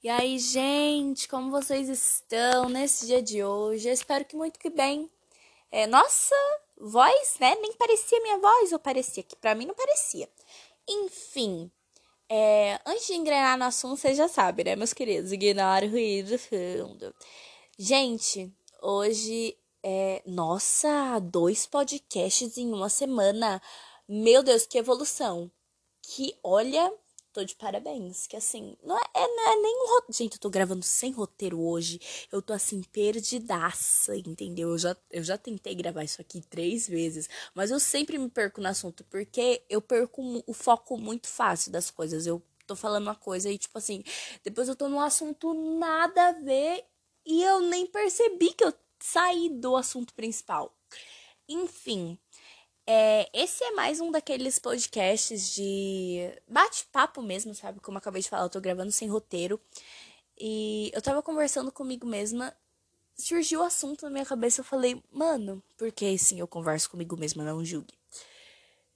E aí, gente, como vocês estão nesse dia de hoje? Eu espero que muito que bem. É, nossa, voz, né? Nem parecia minha voz, ou parecia? Que pra mim não parecia. Enfim, é, antes de engrenar no assunto, vocês já sabem, né, meus queridos? Ignora o ruído fundo. Gente, hoje é. Nossa, dois podcasts em uma semana. Meu Deus, que evolução! Que olha, tô de parabéns. Que assim, não é, é não é nem um roteiro. Gente, eu tô gravando sem roteiro hoje. Eu tô assim, perdidaça, entendeu? Eu já, eu já tentei gravar isso aqui três vezes, mas eu sempre me perco no assunto, porque eu perco o foco muito fácil das coisas. Eu tô falando uma coisa e, tipo assim, depois eu tô num assunto nada a ver e eu nem percebi que eu saí do assunto principal. Enfim, é, esse é mais um daqueles podcasts de bate-papo mesmo, sabe? Como eu acabei de falar, eu tô gravando sem roteiro. E eu tava conversando comigo mesma, surgiu o assunto na minha cabeça, eu falei, mano, porque sim, eu converso comigo mesma, não julgue.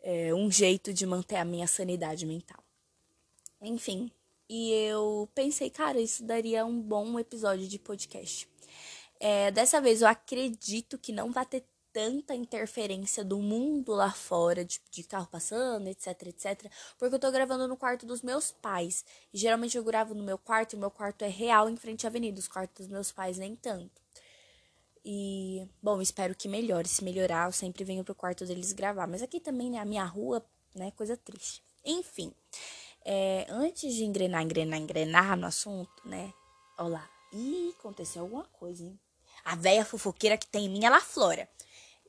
É um jeito de manter a minha sanidade mental. Enfim, e eu pensei, cara, isso daria um bom episódio de podcast. É, dessa vez eu acredito que não vai ter tanta interferência do mundo lá fora, de, de carro passando, etc, etc. Porque eu tô gravando no quarto dos meus pais. E geralmente eu gravo no meu quarto, e meu quarto é real em frente à avenida. Os quartos dos meus pais nem tanto. E, bom, espero que melhore. Se melhorar, eu sempre venho pro quarto deles gravar. Mas aqui também, né, a minha rua, né, coisa triste. Enfim. É, antes de engrenar, engrenar, engrenar no assunto, né? Olha lá. Ih, aconteceu alguma coisa, hein? A velha fofoqueira que tem em mim, ela flora.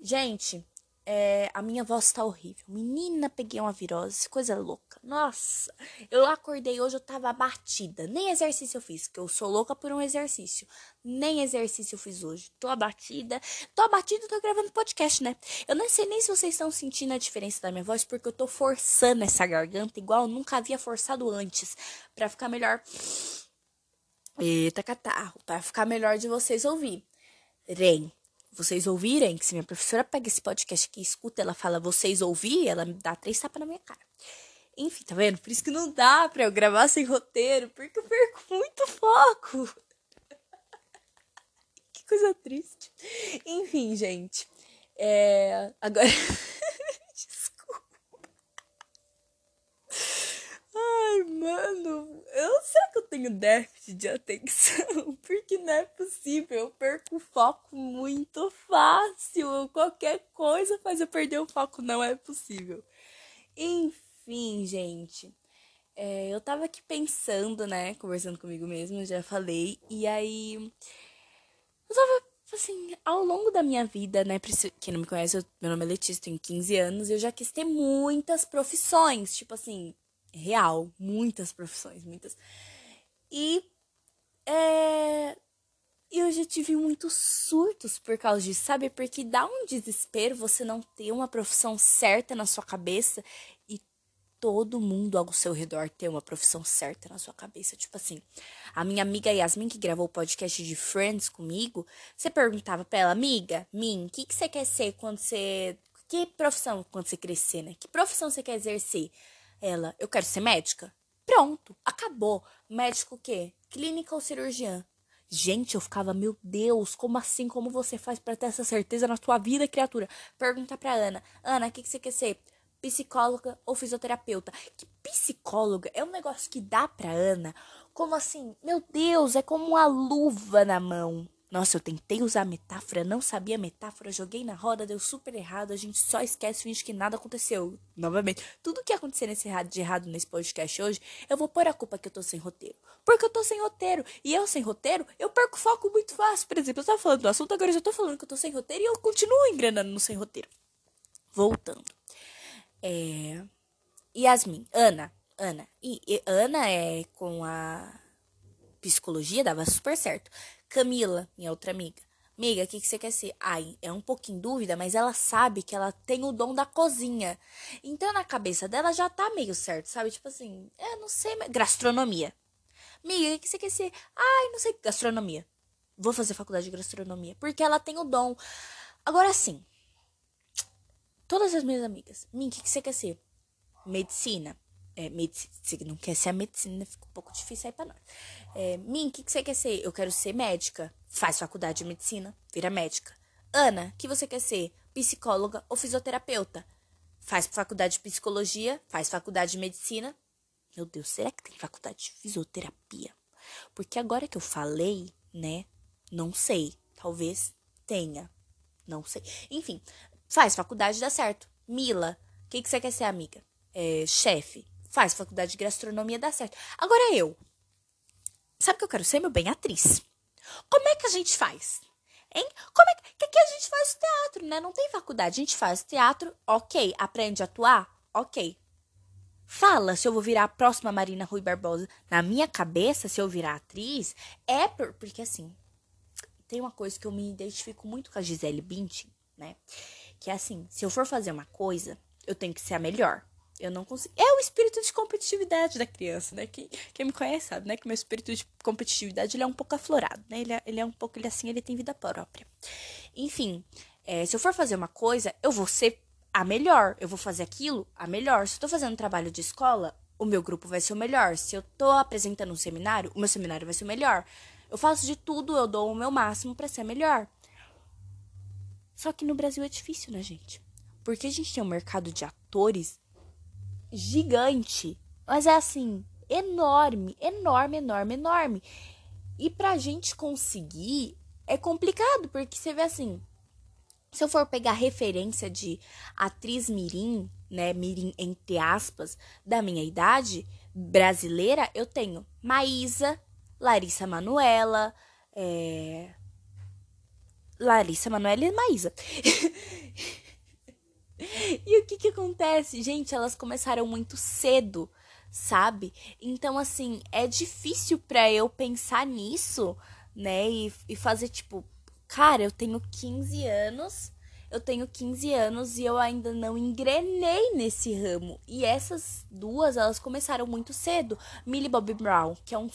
Gente, é, a minha voz tá horrível. Menina, peguei uma virose, coisa louca. Nossa, eu acordei hoje, eu tava abatida. Nem exercício eu fiz, que eu sou louca por um exercício. Nem exercício eu fiz hoje. Tô abatida. Tô abatida tô gravando podcast, né? Eu não sei nem se vocês estão sentindo a diferença da minha voz, porque eu tô forçando essa garganta igual eu nunca havia forçado antes. para ficar melhor. Eita, catarro. Pra ficar melhor de vocês ouvir. Rem vocês ouvirem, que se minha professora pega esse podcast aqui e escuta, ela fala vocês ouvir, ela me dá três tapas na minha cara. Enfim, tá vendo? Por isso que não dá pra eu gravar sem roteiro, porque eu perco muito foco. que coisa triste. Enfim, gente. É... Agora. Ai, mano, eu sei que eu tenho déficit de atenção, porque não é possível, eu perco o foco muito fácil. Qualquer coisa faz eu perder o foco, não é possível. Enfim, gente, é, eu tava aqui pensando, né, conversando comigo mesmo, já falei, e aí eu tava assim, ao longo da minha vida, né, quem não me conhece, meu nome é Letícia, tenho 15 anos, e eu já quis ter muitas profissões, tipo assim, real, muitas profissões, muitas. E é, eu já tive muitos surtos por causa disso, sabe? Porque dá um desespero você não ter uma profissão certa na sua cabeça e todo mundo ao seu redor ter uma profissão certa na sua cabeça. Tipo assim, a minha amiga Yasmin, que gravou o podcast de Friends comigo, você perguntava pra ela, amiga, Min, o que, que você quer ser quando você. Que profissão quando você crescer, né? Que profissão você quer exercer? Ela, eu quero ser médica. Pronto, acabou. Médico o quê? Clínica ou cirurgiã? Gente, eu ficava, meu Deus, como assim? Como você faz para ter essa certeza na sua vida, criatura? Pergunta pra Ana. Ana, o que, que você quer ser? Psicóloga ou fisioterapeuta? Que psicóloga é um negócio que dá pra Ana. Como assim? Meu Deus, é como uma luva na mão. Nossa, eu tentei usar metáfora, não sabia metáfora, joguei na roda, deu super errado, a gente só esquece, finge que nada aconteceu. Novamente, tudo que acontecer nesse errado, de errado nesse podcast hoje, eu vou pôr a culpa que eu tô sem roteiro. Porque eu tô sem roteiro. E eu sem roteiro, eu perco foco muito fácil. Por exemplo, eu tava falando do assunto, agora eu já tô falando que eu tô sem roteiro e eu continuo engrenando no sem roteiro. Voltando. É... Yasmin, Ana, Ana. E, e Ana é com a psicologia, dava super certo. Camila, minha outra amiga. Amiga, o que, que você quer ser? Ai, é um pouquinho dúvida, mas ela sabe que ela tem o dom da cozinha. Então, na cabeça dela já tá meio certo, sabe? Tipo assim, é, não sei, mas... gastronomia. Amiga, o que, você quer ser? Ai, não sei, gastronomia. Vou fazer faculdade de gastronomia, porque ela tem o dom. Agora sim, todas as minhas amigas, mim, o que, que você quer ser? Medicina. É, medicina. Quer ser a medicina, fica um pouco difícil aí pra nós. É, Min, o que, que você quer ser? Eu quero ser médica. Faz faculdade de medicina, vira médica. Ana, o que você quer ser? Psicóloga ou fisioterapeuta? Faz faculdade de psicologia, faz faculdade de medicina. Meu Deus, será que tem faculdade de fisioterapia? Porque agora que eu falei, né? Não sei. Talvez tenha. Não sei. Enfim, faz faculdade dá certo. Mila, o que, que você quer ser, amiga? É, chefe. Faz faculdade de gastronomia dá certo. Agora eu. Sabe o que eu quero ser, meu bem? Atriz. Como é que a gente faz? Hein? Como é que, que a gente faz teatro, né? Não tem faculdade. A gente faz teatro, ok. Aprende a atuar, ok. Fala se eu vou virar a próxima Marina Rui Barbosa. Na minha cabeça, se eu virar atriz, é por, porque assim. Tem uma coisa que eu me identifico muito com a Gisele Bündchen, né? Que é assim, se eu for fazer uma coisa, eu tenho que ser a melhor. Eu não consigo. É o espírito de competitividade da criança, né? Quem, quem me conhece sabe, né? Que meu espírito de competitividade ele é um pouco aflorado, né? Ele é, ele é um pouco, ele assim, ele tem vida própria. Enfim, é, se eu for fazer uma coisa, eu vou ser a melhor. Eu vou fazer aquilo a melhor. Se eu tô fazendo um trabalho de escola, o meu grupo vai ser o melhor. Se eu tô apresentando um seminário, o meu seminário vai ser o melhor. Eu faço de tudo, eu dou o meu máximo para ser melhor. Só que no Brasil é difícil, né, gente? Porque a gente tem um mercado de atores gigante. Mas é assim, enorme, enorme, enorme, enorme. E pra gente conseguir é complicado, porque você vê assim, se eu for pegar referência de atriz mirim, né, mirim entre aspas, da minha idade brasileira, eu tenho Maísa, Larissa Manuela, é... Larissa Manuela e Maísa. e o que que acontece? Gente, elas começaram muito cedo, sabe? Então, assim, é difícil para eu pensar nisso, né? E, e fazer tipo, Cara, eu tenho 15 anos, eu tenho 15 anos e eu ainda não engrenei nesse ramo. E essas duas, elas começaram muito cedo. Millie Bobby Brown, que é um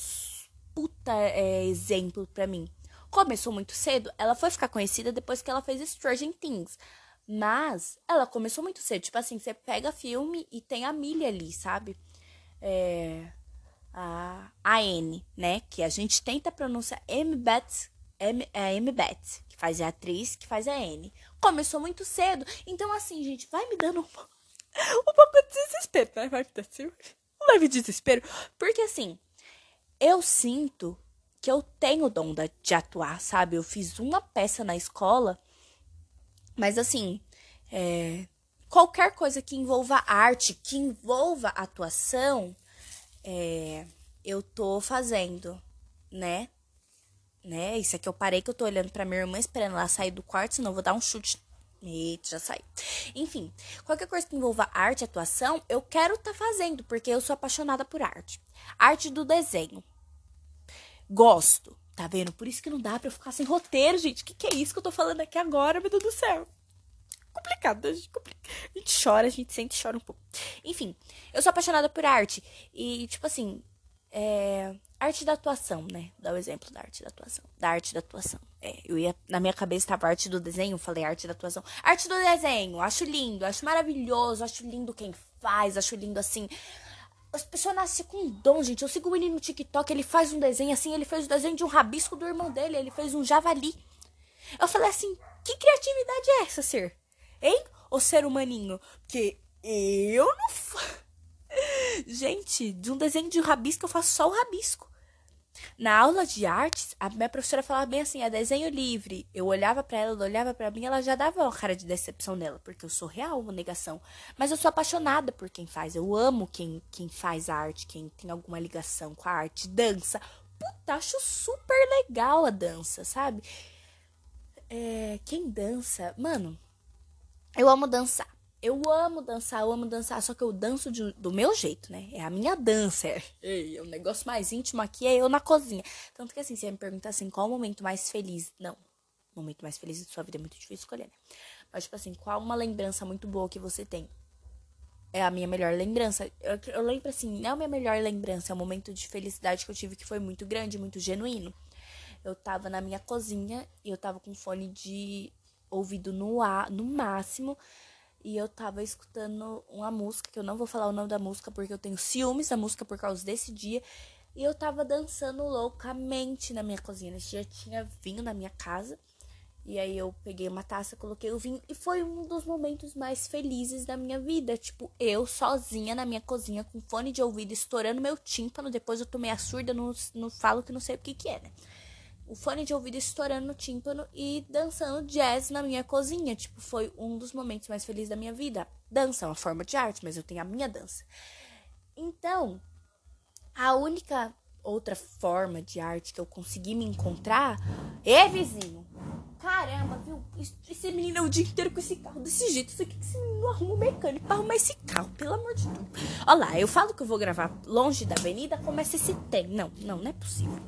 puta é, exemplo para mim. Começou muito cedo, ela foi ficar conhecida depois que ela fez Stranger Things. Mas ela começou muito cedo. Tipo assim, você pega filme e tem a Millie ali, sabe? É, a, a N, né? Que a gente tenta pronunciar M. Beth M, é a M. Beth, que faz a atriz, que faz a N. Começou muito cedo. Então, assim, gente, vai me dando um, um pouco de desespero, né? Vai me dar um leve desespero. Porque, assim, eu sinto que eu tenho o dom de atuar, sabe? Eu fiz uma peça na escola, mas, assim, é, qualquer coisa que envolva arte, que envolva atuação, é, eu tô fazendo, né? né? Isso aqui eu parei que eu tô olhando pra minha irmã esperando ela sair do quarto, senão eu vou dar um chute. Eita, já saiu. Enfim, qualquer coisa que envolva arte atuação, eu quero estar tá fazendo, porque eu sou apaixonada por arte. Arte do desenho. Gosto, tá vendo? Por isso que não dá pra eu ficar sem roteiro, gente. Que que é isso que eu tô falando aqui agora, meu Deus do céu? Complicado, a gente, a gente chora, a gente sente chora um pouco. Enfim, eu sou apaixonada por arte. E, tipo assim, é, arte da atuação, né? Dá o exemplo da arte da atuação. Da arte da atuação. É, eu ia. Na minha cabeça estava arte do desenho, falei arte da atuação. Arte do desenho, acho lindo, acho maravilhoso, acho lindo quem faz, acho lindo assim. As pessoas nascem com dom, gente. Eu sigo menino no TikTok, ele faz um desenho assim, ele fez o desenho de um rabisco do irmão dele, ele fez um javali. Eu falei assim, que criatividade é essa, ser? Hein? O ser humaninho? Porque eu não. Gente, de um desenho de um rabisco eu faço só o rabisco. Na aula de artes, a minha professora falava bem assim, é desenho livre. Eu olhava para ela, ela olhava para mim, ela já dava uma cara de decepção dela, porque eu sou real, uma negação. Mas eu sou apaixonada por quem faz. Eu amo quem, quem faz arte, quem tem alguma ligação com a arte, dança. Puta, acho super legal a dança, sabe? É, quem dança, mano, eu amo dançar. Eu amo dançar, eu amo dançar, só que eu danço de, do meu jeito, né? É a minha dança. É, é, o negócio mais íntimo aqui é eu na cozinha. Tanto que assim, você me pergunta assim, qual o momento mais feliz? Não. O momento mais feliz da sua vida é muito difícil escolher, né? Mas, tipo assim, qual uma lembrança muito boa que você tem? É a minha melhor lembrança. Eu, eu lembro assim, não é a minha melhor lembrança, é um momento de felicidade que eu tive que foi muito grande, muito genuíno. Eu tava na minha cozinha e eu tava com fone de ouvido no ar, no máximo e eu tava escutando uma música, que eu não vou falar o nome da música porque eu tenho ciúmes da música por causa desse dia. E eu tava dançando loucamente na minha cozinha. Nesse dia tinha vinho na minha casa. E aí eu peguei uma taça, coloquei o vinho e foi um dos momentos mais felizes da minha vida. Tipo, eu sozinha na minha cozinha com fone de ouvido estourando meu tímpano. Depois eu tomei a surda, não, não falo que não sei o que que é, né? O fone de ouvido estourando no tímpano e dançando jazz na minha cozinha. Tipo, foi um dos momentos mais felizes da minha vida. Dança é uma forma de arte, mas eu tenho a minha dança. Então, a única outra forma de arte que eu consegui me encontrar é vizinho Caramba, viu? Esse menino é o dia inteiro com esse carro desse jeito. Isso aqui que esse menino arruma um mecânico pra arrumar esse carro, pelo amor de Deus. Olha lá, eu falo que eu vou gravar longe da avenida, começa esse tem. Não, não, não é possível.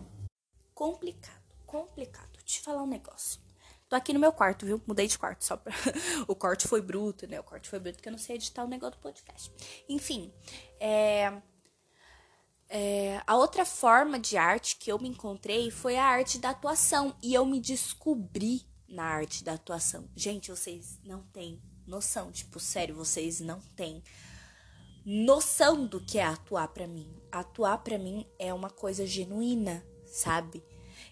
Complicado, complicado. Te falar um negócio. Tô aqui no meu quarto, viu? Mudei de quarto só pra. o corte foi bruto, né? O corte foi bruto porque eu não sei editar o negócio do podcast. Enfim, é. É, a outra forma de arte que eu me encontrei foi a arte da atuação. E eu me descobri na arte da atuação. Gente, vocês não têm noção. Tipo, sério, vocês não têm noção do que é atuar para mim. Atuar para mim é uma coisa genuína, sabe?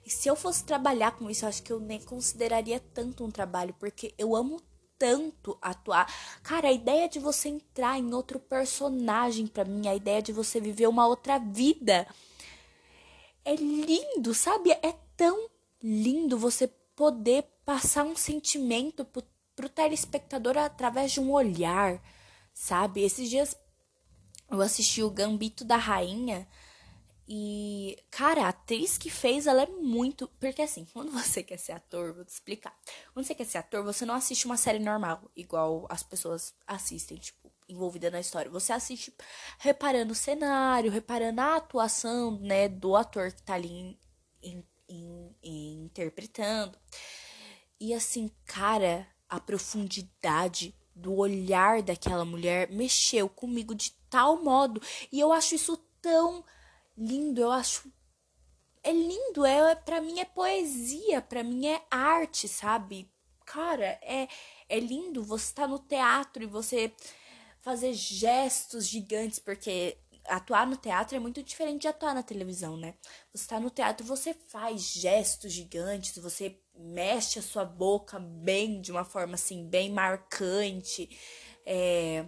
E se eu fosse trabalhar com isso, eu acho que eu nem consideraria tanto um trabalho, porque eu amo tanto atuar. Cara, a ideia de você entrar em outro personagem para mim, a ideia de você viver uma outra vida é lindo, sabe? É tão lindo você poder passar um sentimento pro, pro telespectador através de um olhar, sabe? Esses dias eu assisti o Gambito da Rainha e, cara, a atriz que fez, ela é muito. Porque assim, quando você quer ser ator, vou te explicar. Quando você quer ser ator, você não assiste uma série normal, igual as pessoas assistem, tipo, envolvida na história. Você assiste reparando o cenário, reparando a atuação, né, do ator que tá ali in, in, in, interpretando. E assim, cara, a profundidade do olhar daquela mulher mexeu comigo de tal modo. E eu acho isso tão lindo, eu acho é lindo, é para mim é poesia, para mim é arte, sabe? Cara, é é lindo você tá no teatro e você fazer gestos gigantes, porque atuar no teatro é muito diferente de atuar na televisão, né? Você está no teatro, você faz gestos gigantes, você mexe a sua boca bem, de uma forma assim, bem marcante. É,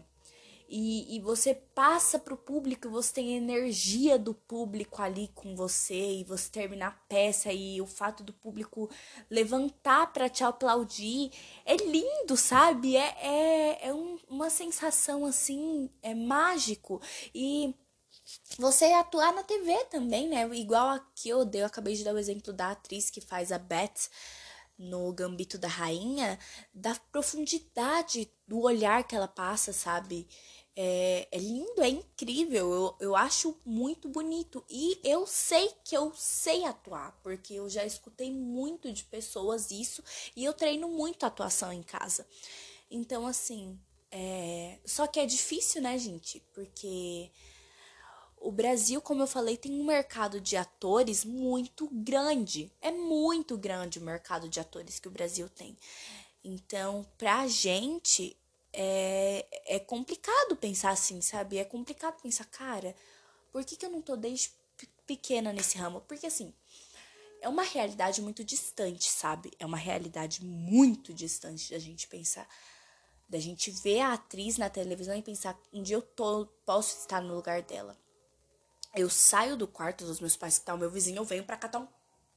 e, e você passa para o público, você tem a energia do público ali com você e você terminar a peça e o fato do público levantar para te aplaudir é lindo, sabe? É, é, é um, uma sensação assim, é mágico e você atuar na TV também, né? Igual aqui eu, eu acabei de dar o exemplo da atriz que faz a Beth no Gambito da Rainha, da profundidade do olhar que ela passa, sabe? É, é, lindo, é incrível, eu, eu acho muito bonito. E eu sei que eu sei atuar, porque eu já escutei muito de pessoas isso e eu treino muito atuação em casa. Então, assim, é... só que é difícil, né, gente? Porque o Brasil, como eu falei, tem um mercado de atores muito grande. É muito grande o mercado de atores que o Brasil tem. Então, pra gente, é, é complicado pensar assim, sabe? É complicado pensar, cara, por que, que eu não tô desde pequena nesse ramo? Porque assim, é uma realidade muito distante, sabe? É uma realidade muito distante da gente pensar. Da gente ver a atriz na televisão e pensar, um dia eu tô, posso estar no lugar dela. Eu saio do quarto dos meus pais, que tá o meu vizinho, eu venho pra catar um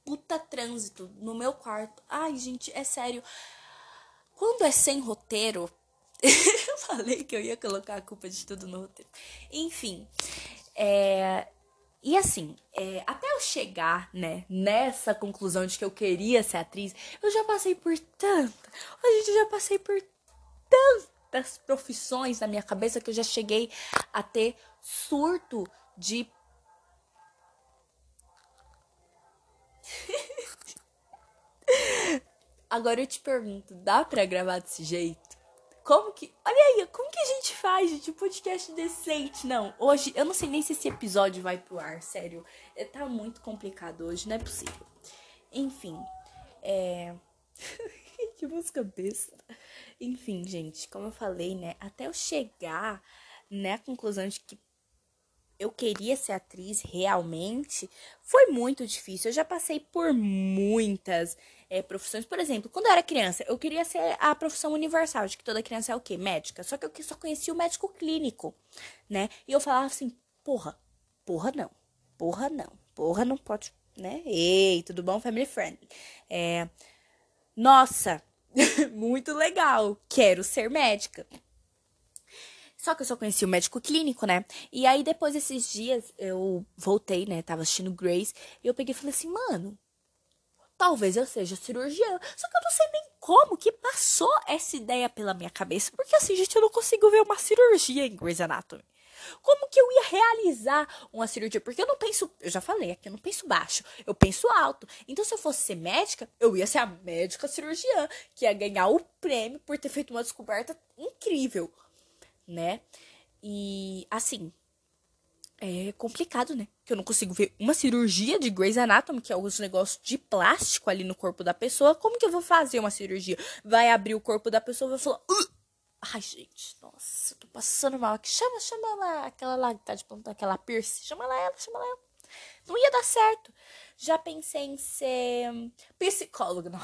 puta trânsito no meu quarto. Ai, gente, é sério. Quando é sem roteiro, eu falei que eu ia colocar a culpa de tudo no roteiro. Enfim, é, e assim, é, até eu chegar, né, nessa conclusão de que eu queria ser atriz, eu já passei por tanta, a gente já passei por tantas profissões na minha cabeça que eu já cheguei a ter surto de Agora eu te pergunto, dá pra gravar desse jeito? Como que. Olha aí, como que a gente faz, gente? Um podcast decente. Não, hoje. Eu não sei nem se esse episódio vai pro ar, sério. É, tá muito complicado hoje, não é possível. Enfim. É. que música besta. Enfim, gente, como eu falei, né? Até eu chegar né, conclusão de que eu queria ser atriz realmente, foi muito difícil. Eu já passei por muitas é, profissões. Por exemplo, quando eu era criança, eu queria ser a profissão universal, de que toda criança é o quê? Médica. Só que eu só conhecia o médico clínico, né? E eu falava assim, porra, porra não, porra não, porra não pode, né? Ei, tudo bom, family friendly? É, nossa, muito legal, quero ser médica. Só que eu só conheci o médico clínico, né? E aí, depois desses dias, eu voltei, né? Tava assistindo Grace. E eu peguei e falei assim, mano, talvez eu seja cirurgiã. Só que eu não sei nem como que passou essa ideia pela minha cabeça. Porque assim, gente, eu não consigo ver uma cirurgia em Grey's Anatomy. Como que eu ia realizar uma cirurgia? Porque eu não penso, eu já falei aqui, eu não penso baixo, eu penso alto. Então, se eu fosse ser médica, eu ia ser a médica cirurgiã, que ia ganhar o prêmio por ter feito uma descoberta incrível né? E assim, é complicado, né? Que eu não consigo ver uma cirurgia de Grey's Anatomy, que é os negócios de plástico ali no corpo da pessoa. Como que eu vou fazer uma cirurgia? Vai abrir o corpo da pessoa e vai falar. Uh! Ai, gente, nossa, tô passando mal. Chama, chama ela, aquela lá que tá de ponta, aquela Pierce. Chama ela, ela, chama ela. Não ia dar certo. Já pensei em ser psicóloga. Não.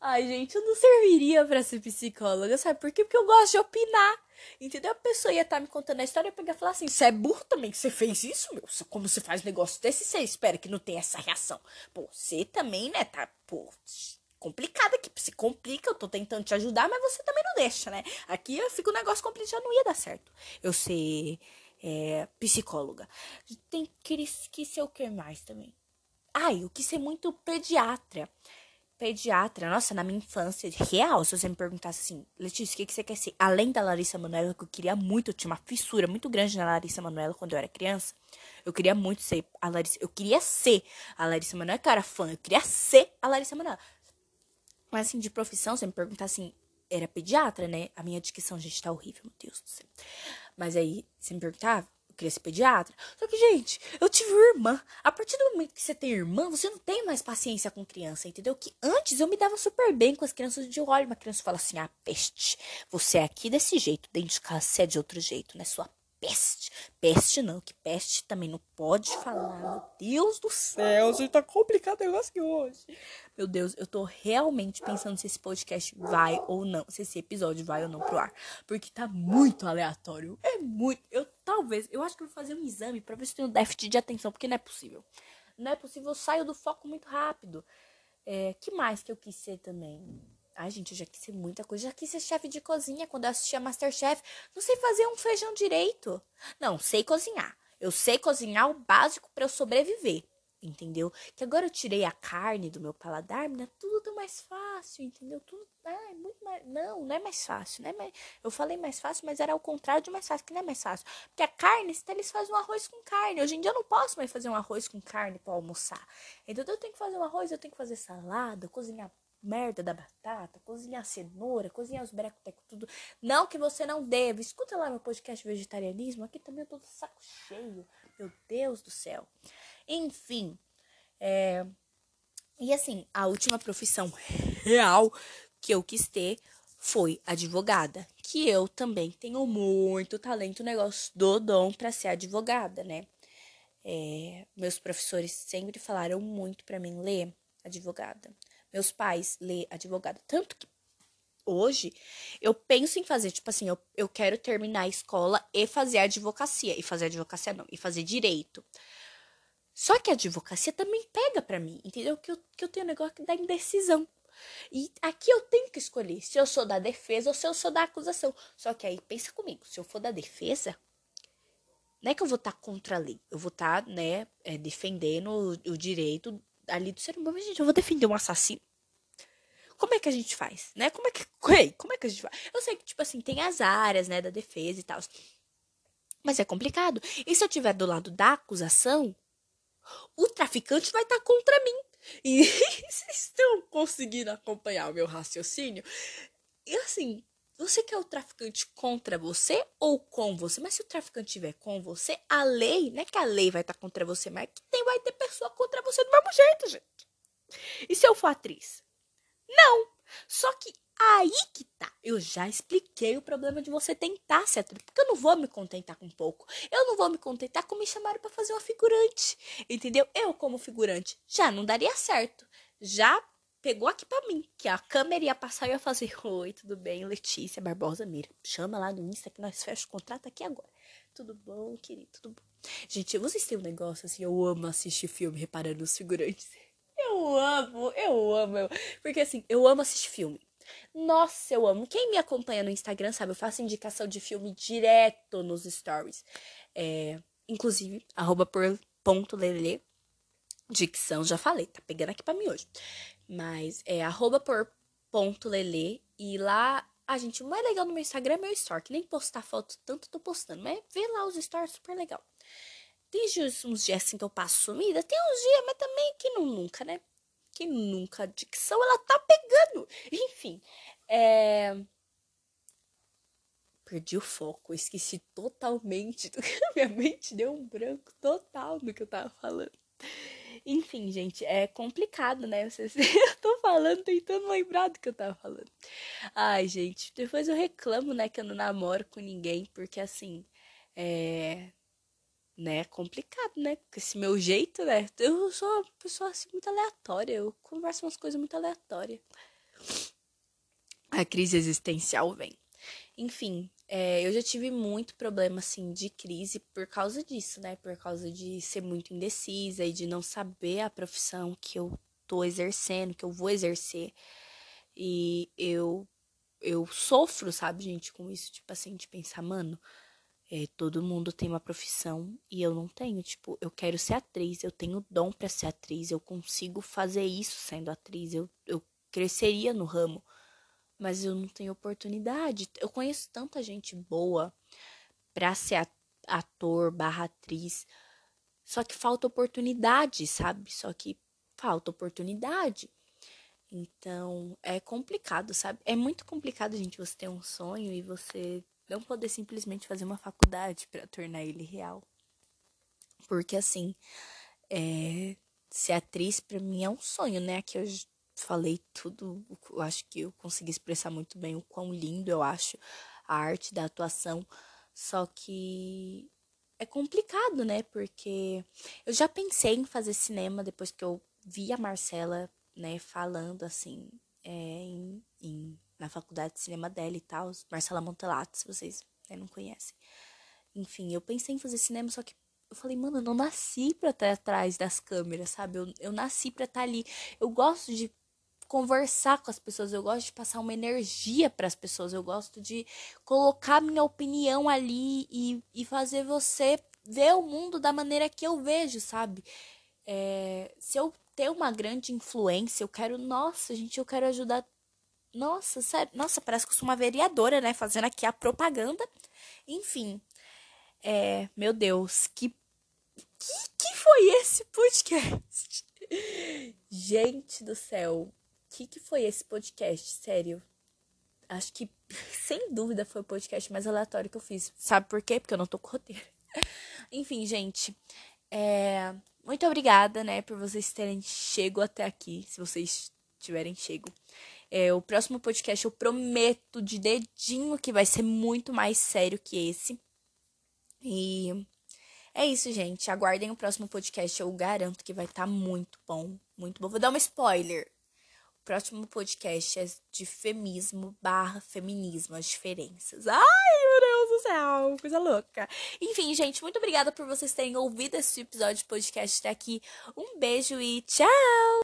Ai, gente, eu não serviria para ser psicóloga, sabe por quê? Porque eu gosto de opinar. Entendeu? A pessoa ia estar tá me contando a história e pegar e falar assim: você é burro também que você fez isso, meu? Como você faz negócio desse, você espera que não tenha essa reação. Pô, você também, né? Tá, pô, complicada aqui. Se complica, eu tô tentando te ajudar, mas você também não deixa, né? Aqui eu fico um negócio complicado, já não ia dar certo. Eu ser é, psicóloga. Tem que, que ser o que mais também? Ai, eu quis ser muito pediatra pediatra, nossa, na minha infância, real, se você me perguntasse assim, Letícia, o que, você quer ser? Além da Larissa Manoela, que eu queria muito, eu tinha uma fissura muito grande na Larissa Manoela quando eu era criança. Eu queria muito ser a Larissa, eu queria ser a Larissa Manoela, que eu era fã, eu queria ser a Larissa Manoela. Mas assim, de profissão, você me perguntasse assim, era pediatra, né? A minha dicção, gente, tá horrível, meu Deus do céu. Mas aí, você me perguntava, queria ser pediatra. Só que, gente, eu tive irmã. A partir do momento que você tem irmã, você não tem mais paciência com criança, entendeu? Que antes eu me dava super bem com as crianças de olho. Uma criança fala assim: ah, peste, você é aqui desse jeito, dentro de casa você é de outro jeito, né? Sua peste. Peste não, que peste também não pode falar. Meu Deus do céu, gente, tá complicado o negócio aqui hoje. Meu Deus, eu tô realmente pensando se esse podcast vai ou não, se esse episódio vai ou não pro ar. Porque tá muito aleatório. É muito. Eu talvez, eu acho que eu vou fazer um exame pra ver se tenho déficit de atenção, porque não é possível. Não é possível, eu saio do foco muito rápido. É, que mais que eu quis ser também? Ai, gente, eu já quis ser muita coisa. Já quis ser chefe de cozinha quando eu assistia Masterchef. Não sei fazer um feijão direito. Não, sei cozinhar. Eu sei cozinhar o básico para eu sobreviver. Entendeu? Que agora eu tirei a carne do meu paladar, né? Tudo tão mais fácil, entendeu? Tudo é muito mais. Não, não é mais fácil, né? Eu falei mais fácil, mas era o contrário de mais fácil, que não é mais fácil. Porque a carne, eles fazem um arroz com carne. Hoje em dia eu não posso mais fazer um arroz com carne para almoçar. Então eu tenho que fazer um arroz, eu tenho que fazer salada, cozinhar merda da batata, cozinhar cenoura, cozinhar os brecotecos, tudo. Não que você não deva. Escuta lá meu podcast vegetarianismo. Aqui também eu tô de saco cheio. Meu Deus do céu. Enfim. É... E assim, a última profissão real que eu quis ter foi advogada. Que eu também tenho muito talento, negócio do dom para ser advogada, né? É... meus professores sempre falaram muito para mim ler advogada meus pais ler advogado. Tanto que hoje eu penso em fazer, tipo assim, eu, eu quero terminar a escola e fazer advocacia. E fazer advocacia não, e fazer direito. Só que a advocacia também pega para mim, entendeu? Que eu, que eu tenho um negócio da indecisão. E aqui eu tenho que escolher se eu sou da defesa ou se eu sou da acusação. Só que aí, pensa comigo, se eu for da defesa, não é que eu vou estar tá contra a lei, eu vou estar, tá, né, é, defendendo o, o direito ali do ser humano. Gente, eu vou defender um assassino. Como é que a gente faz, né? Como é que, como é que a gente faz? Eu sei que, tipo assim, tem as áreas, né, da defesa e tal. Mas é complicado. E se eu tiver do lado da acusação, o traficante vai estar tá contra mim. E vocês estão conseguindo acompanhar o meu raciocínio? E assim, você quer o traficante contra você ou com você? Mas se o traficante estiver com você, a lei, não é que a lei vai estar tá contra você, mas é que tem, vai ter pessoa contra você do mesmo jeito, gente. E se eu for atriz? Não! Só que aí que tá. Eu já expliquei o problema de você tentar ser atriz. Porque eu não vou me contentar com pouco. Eu não vou me contentar com me chamarem para fazer uma figurante. Entendeu? Eu, como figurante, já não daria certo. Já pegou aqui para mim, que a câmera ia passar e ia fazer: Oi, tudo bem? Letícia Barbosa Mira. Chama lá no Insta que nós fechamos o contrato aqui agora. Tudo bom, querido? Tudo bom? Gente, vocês têm um negócio assim, eu amo assistir filme reparando os figurantes. Eu amo, eu amo. Porque assim, eu amo assistir filme. Nossa, eu amo. Quem me acompanha no Instagram sabe, eu faço indicação de filme direto nos stories. É, inclusive, arroba por ponto lelê. Dicção, já falei, tá pegando aqui pra mim hoje. Mas é arroba por ponto lelê. E lá, a gente, o mais legal no meu Instagram é meu story. Que nem postar foto tanto tô postando. Mas vê lá os stories, super legal. Tem uns dias assim que eu passo sumida. Tem uns dias, mas também que não nunca, né? Que nunca. A dicção, ela tá pegando. Enfim. É... Perdi o foco. Esqueci totalmente. Do... Minha mente deu um branco total no que eu tava falando. Enfim, gente, é complicado, né? Vocês... eu tô falando, tentando lembrar do que eu tava falando. Ai, gente, depois eu reclamo, né, que eu não namoro com ninguém, porque assim, é né, complicado, né? Com esse meu jeito, né? Eu sou uma pessoa assim muito aleatória, eu converso umas coisas muito aleatórias. A crise existencial vem. Enfim, é, eu já tive muito problema, assim, de crise por causa disso, né? Por causa de ser muito indecisa e de não saber a profissão que eu tô exercendo, que eu vou exercer. E eu, eu sofro, sabe, gente, com isso, tipo assim, de pensar, mano, é, todo mundo tem uma profissão e eu não tenho. Tipo, eu quero ser atriz, eu tenho dom para ser atriz, eu consigo fazer isso sendo atriz, eu, eu cresceria no ramo, mas eu não tenho oportunidade. Eu conheço tanta gente boa pra ser ator barra atriz, só que falta oportunidade, sabe? Só que falta oportunidade. Então, é complicado, sabe? É muito complicado, gente, você ter um sonho e você não poder simplesmente fazer uma faculdade para tornar ele real. Porque assim, é, ser atriz para mim é um sonho, né? Aqui eu falei tudo, eu acho que eu consegui expressar muito bem o quão lindo eu acho a arte da atuação. Só que é complicado, né? Porque eu já pensei em fazer cinema depois que eu vi a Marcela, né, falando assim, é, em, em na faculdade de cinema dela e tal, Marcela Montelato, se vocês né, não conhecem. Enfim, eu pensei em fazer cinema, só que eu falei, mano, eu não nasci pra estar atrás das câmeras, sabe? Eu, eu nasci pra estar ali. Eu gosto de conversar com as pessoas, eu gosto de passar uma energia para as pessoas, eu gosto de colocar minha opinião ali e, e fazer você ver o mundo da maneira que eu vejo, sabe? É, se eu ter uma grande influência, eu quero, nossa, gente, eu quero ajudar nossa, sério. Nossa, parece que eu sou uma vereadora, né? Fazendo aqui a propaganda. Enfim. É, meu Deus, que, que, que foi esse podcast? Gente do céu, que que foi esse podcast? Sério. Acho que, sem dúvida, foi o podcast mais aleatório que eu fiz. Sabe por quê? Porque eu não tô com roteiro. Enfim, gente. É, muito obrigada, né, por vocês terem chego até aqui. Se vocês tiverem chego. É, o próximo podcast eu prometo de dedinho que vai ser muito mais sério que esse. E é isso, gente. Aguardem o próximo podcast. Eu garanto que vai estar tá muito bom. Muito bom. Vou dar um spoiler. Próximo podcast é de feminismo barra feminismo, as diferenças. Ai, meu Deus do céu, coisa louca. Enfim, gente, muito obrigada por vocês terem ouvido esse episódio de podcast até aqui. Um beijo e tchau!